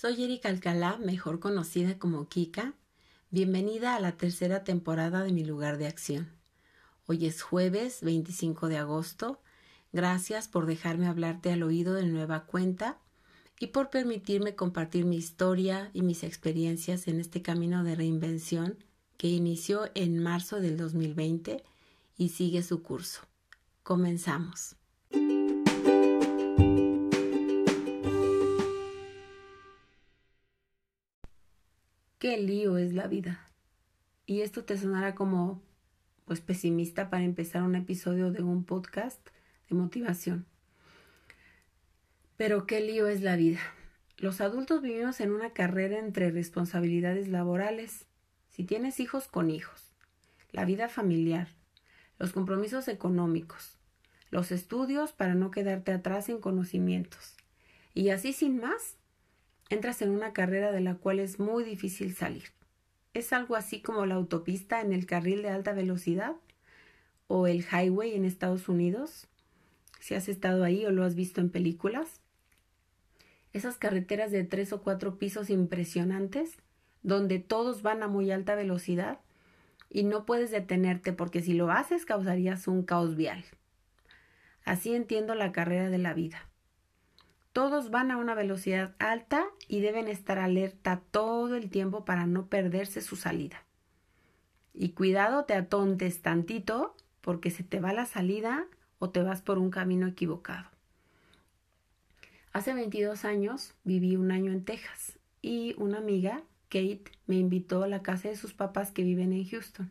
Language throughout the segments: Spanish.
Soy Erika Alcalá, mejor conocida como Kika. Bienvenida a la tercera temporada de Mi lugar de acción. Hoy es jueves 25 de agosto. Gracias por dejarme hablarte al oído de nueva cuenta y por permitirme compartir mi historia y mis experiencias en este camino de reinvención que inició en marzo del 2020 y sigue su curso. Comenzamos. Qué lío es la vida. Y esto te sonará como pues pesimista para empezar un episodio de un podcast de motivación. Pero qué lío es la vida. Los adultos vivimos en una carrera entre responsabilidades laborales, si tienes hijos con hijos, la vida familiar, los compromisos económicos, los estudios para no quedarte atrás en conocimientos. Y así sin más, entras en una carrera de la cual es muy difícil salir. Es algo así como la autopista en el carril de alta velocidad o el highway en Estados Unidos, si has estado ahí o lo has visto en películas. Esas carreteras de tres o cuatro pisos impresionantes, donde todos van a muy alta velocidad y no puedes detenerte porque si lo haces causarías un caos vial. Así entiendo la carrera de la vida. Todos van a una velocidad alta y deben estar alerta todo el tiempo para no perderse su salida. Y cuidado te atontes tantito porque se te va la salida o te vas por un camino equivocado. Hace 22 años viví un año en Texas y una amiga, Kate, me invitó a la casa de sus papás que viven en Houston.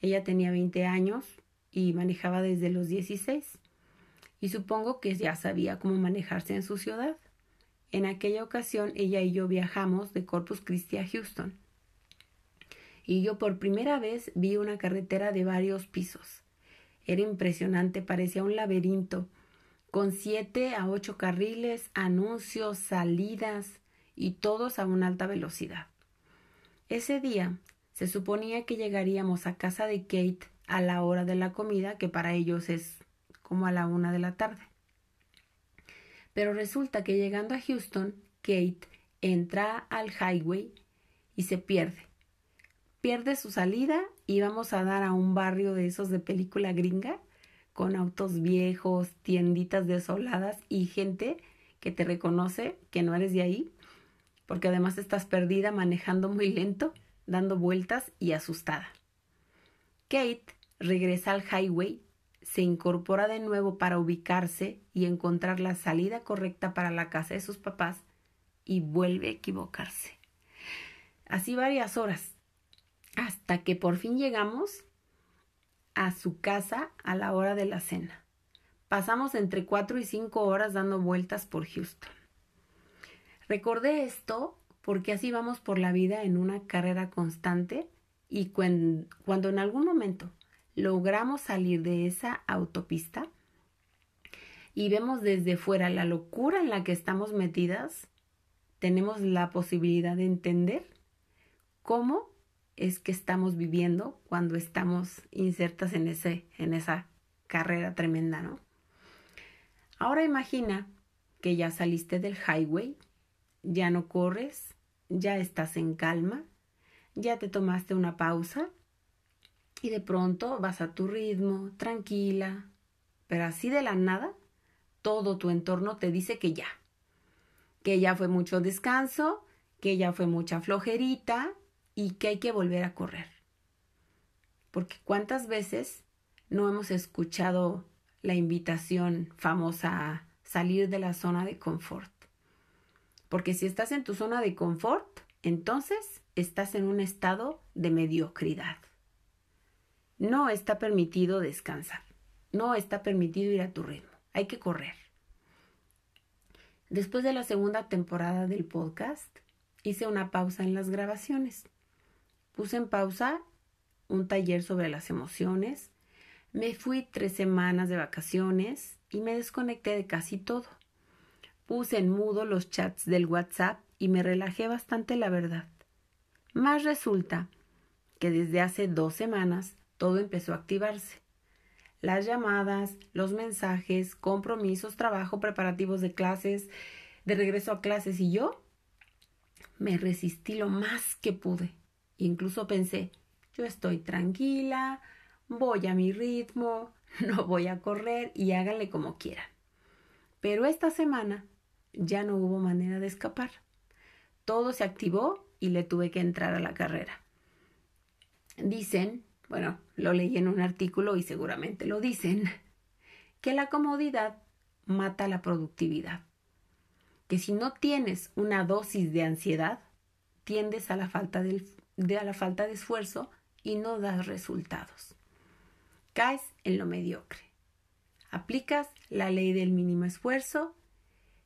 Ella tenía 20 años y manejaba desde los 16 y supongo que ya sabía cómo manejarse en su ciudad. En aquella ocasión ella y yo viajamos de Corpus Christi a Houston. Y yo por primera vez vi una carretera de varios pisos. Era impresionante, parecía un laberinto, con siete a ocho carriles, anuncios, salidas y todos a una alta velocidad. Ese día se suponía que llegaríamos a casa de Kate a la hora de la comida, que para ellos es como a la una de la tarde. Pero resulta que llegando a Houston, Kate entra al highway y se pierde. Pierde su salida y vamos a dar a un barrio de esos de película gringa, con autos viejos, tienditas desoladas y gente que te reconoce que no eres de ahí, porque además estás perdida manejando muy lento, dando vueltas y asustada. Kate regresa al highway se incorpora de nuevo para ubicarse y encontrar la salida correcta para la casa de sus papás y vuelve a equivocarse. Así varias horas, hasta que por fin llegamos a su casa a la hora de la cena. Pasamos entre cuatro y cinco horas dando vueltas por Houston. Recordé esto porque así vamos por la vida en una carrera constante y cuando en algún momento logramos salir de esa autopista y vemos desde fuera la locura en la que estamos metidas, tenemos la posibilidad de entender cómo es que estamos viviendo cuando estamos insertas en, ese, en esa carrera tremenda, ¿no? Ahora imagina que ya saliste del highway, ya no corres, ya estás en calma, ya te tomaste una pausa y de pronto vas a tu ritmo, tranquila, pero así de la nada, todo tu entorno te dice que ya, que ya fue mucho descanso, que ya fue mucha flojerita y que hay que volver a correr. Porque cuántas veces no hemos escuchado la invitación famosa a salir de la zona de confort. Porque si estás en tu zona de confort, entonces estás en un estado de mediocridad. No está permitido descansar. No está permitido ir a tu ritmo. Hay que correr. Después de la segunda temporada del podcast, hice una pausa en las grabaciones. Puse en pausa un taller sobre las emociones. Me fui tres semanas de vacaciones y me desconecté de casi todo. Puse en mudo los chats del WhatsApp y me relajé bastante, la verdad. Más resulta que desde hace dos semanas todo empezó a activarse. Las llamadas, los mensajes, compromisos, trabajo, preparativos de clases, de regreso a clases y yo Me resistí lo más que pude. Incluso pensé, yo estoy tranquila, voy a mi ritmo, no voy a correr y háganle como quieran. Pero esta semana ya no hubo manera de escapar. Todo se activó y le tuve que entrar a la carrera. Dicen, bueno, lo leí en un artículo y seguramente lo dicen, que la comodidad mata la productividad. Que si no tienes una dosis de ansiedad, tiendes a la falta de, a la falta de esfuerzo y no das resultados. Caes en lo mediocre. Aplicas la ley del mínimo esfuerzo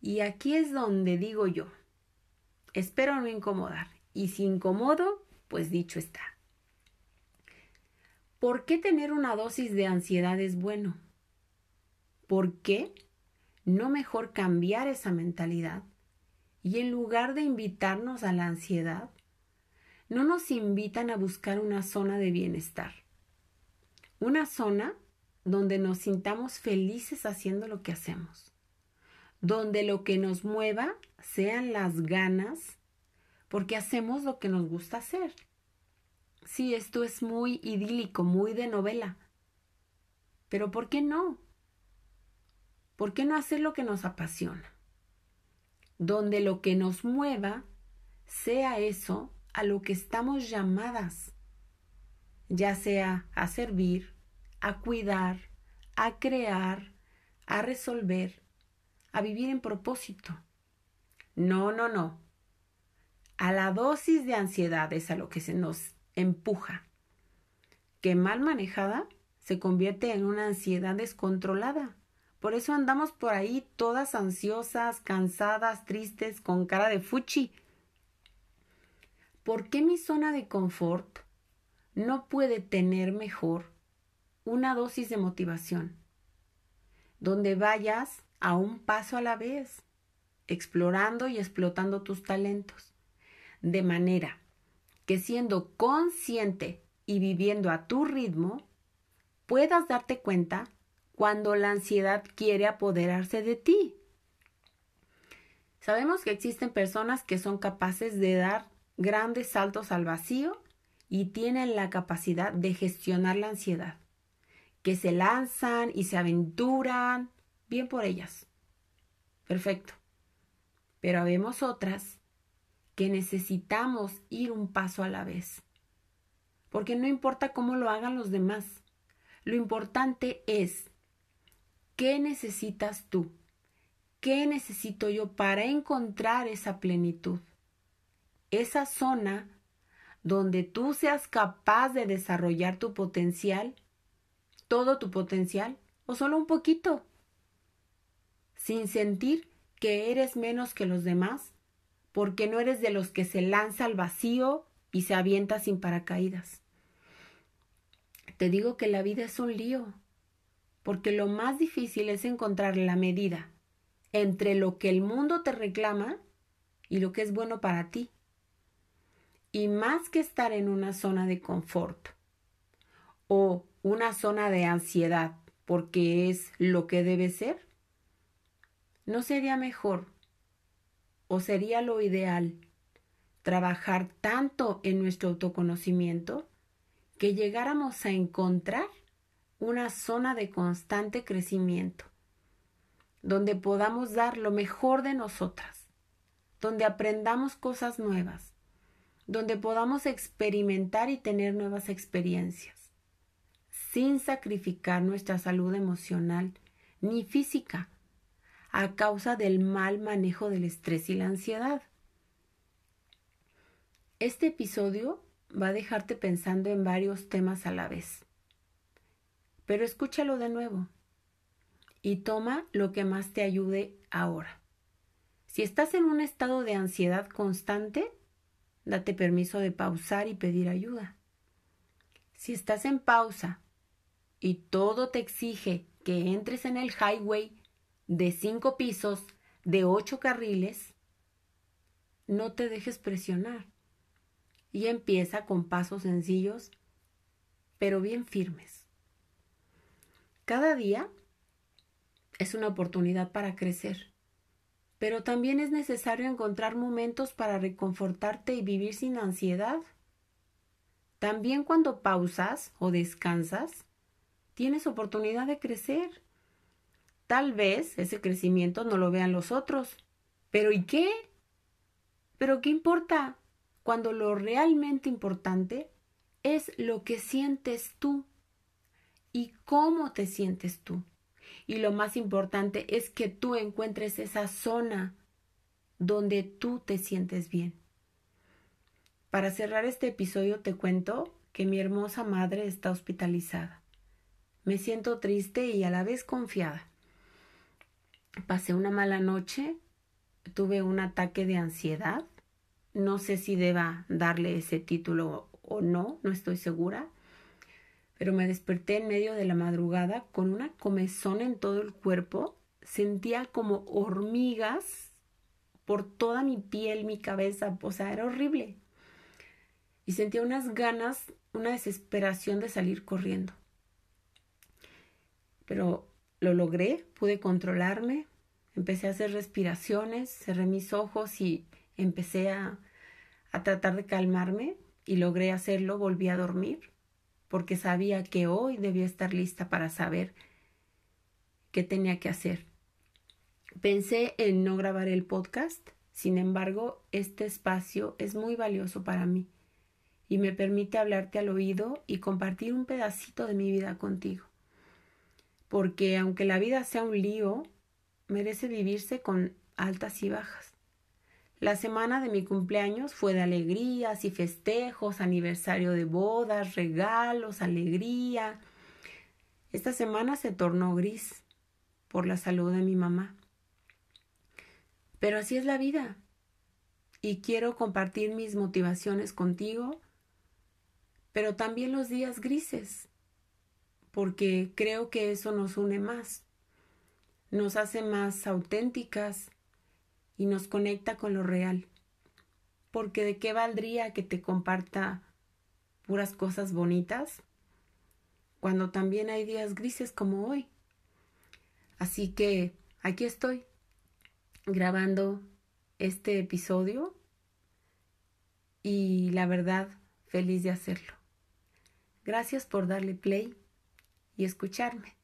y aquí es donde digo yo, espero no incomodar y si incomodo, pues dicho está. ¿Por qué tener una dosis de ansiedad es bueno? ¿Por qué no mejor cambiar esa mentalidad? Y en lugar de invitarnos a la ansiedad, no nos invitan a buscar una zona de bienestar. Una zona donde nos sintamos felices haciendo lo que hacemos. Donde lo que nos mueva sean las ganas porque hacemos lo que nos gusta hacer. Sí, esto es muy idílico, muy de novela. Pero ¿por qué no? ¿Por qué no hacer lo que nos apasiona? Donde lo que nos mueva sea eso a lo que estamos llamadas, ya sea a servir, a cuidar, a crear, a resolver, a vivir en propósito. No, no, no. A la dosis de ansiedad es a lo que se nos empuja, que mal manejada se convierte en una ansiedad descontrolada. Por eso andamos por ahí todas ansiosas, cansadas, tristes, con cara de fuchi. ¿Por qué mi zona de confort no puede tener mejor una dosis de motivación? Donde vayas a un paso a la vez, explorando y explotando tus talentos, de manera que siendo consciente y viviendo a tu ritmo, puedas darte cuenta cuando la ansiedad quiere apoderarse de ti. Sabemos que existen personas que son capaces de dar grandes saltos al vacío y tienen la capacidad de gestionar la ansiedad, que se lanzan y se aventuran, bien por ellas. Perfecto. Pero habemos otras que necesitamos ir un paso a la vez. Porque no importa cómo lo hagan los demás, lo importante es qué necesitas tú, qué necesito yo para encontrar esa plenitud, esa zona donde tú seas capaz de desarrollar tu potencial, todo tu potencial, o solo un poquito, sin sentir que eres menos que los demás porque no eres de los que se lanza al vacío y se avienta sin paracaídas. Te digo que la vida es un lío, porque lo más difícil es encontrar la medida entre lo que el mundo te reclama y lo que es bueno para ti. Y más que estar en una zona de confort o una zona de ansiedad porque es lo que debe ser, ¿no sería mejor ¿O sería lo ideal trabajar tanto en nuestro autoconocimiento que llegáramos a encontrar una zona de constante crecimiento, donde podamos dar lo mejor de nosotras, donde aprendamos cosas nuevas, donde podamos experimentar y tener nuevas experiencias, sin sacrificar nuestra salud emocional ni física a causa del mal manejo del estrés y la ansiedad. Este episodio va a dejarte pensando en varios temas a la vez. Pero escúchalo de nuevo y toma lo que más te ayude ahora. Si estás en un estado de ansiedad constante, date permiso de pausar y pedir ayuda. Si estás en pausa y todo te exige que entres en el highway de cinco pisos, de ocho carriles, no te dejes presionar y empieza con pasos sencillos, pero bien firmes. Cada día es una oportunidad para crecer, Pero también es necesario encontrar momentos para reconfortarte y vivir sin ansiedad. También cuando pausas o descansas, tienes oportunidad de crecer. Tal vez ese crecimiento no lo vean los otros. Pero ¿y qué? ¿Pero qué importa? Cuando lo realmente importante es lo que sientes tú y cómo te sientes tú. Y lo más importante es que tú encuentres esa zona donde tú te sientes bien. Para cerrar este episodio te cuento que mi hermosa madre está hospitalizada. Me siento triste y a la vez confiada. Pasé una mala noche, tuve un ataque de ansiedad. No sé si deba darle ese título o no, no estoy segura pero me desperté en medio de la madrugada con una comezón en todo el cuerpo. Sentía como hormigas por toda mi piel, mi cabeza, o sea, era horrible. Y sentía unas ganas, una desesperación de salir corriendo. Pero lo logré, pude controlarme, empecé a hacer respiraciones, cerré mis ojos y empecé a, a tratar de calmarme y logré hacerlo, volví a dormir porque sabía que hoy debía estar lista para saber qué tenía que hacer. Pensé en no grabar el podcast, sin embargo, este espacio es muy valioso para mí y me permite hablarte al oído y compartir un pedacito de mi vida contigo. Porque aunque la vida sea un lío, merece vivirse con altas y bajas. La semana de mi cumpleaños fue de alegrías y festejos, aniversario de bodas, regalos, alegría. Esta semana se tornó gris por la salud de mi mamá. Pero así es la vida. Y quiero compartir mis motivaciones contigo, pero también los días grises, porque creo que eso nos une más, nos hace más auténticas, y nos conecta con lo real. Porque de qué valdría que te comparta puras cosas bonitas cuando también hay días grises como hoy. Así que aquí estoy grabando este episodio y la verdad feliz de hacerlo. Gracias por darle play y escucharme.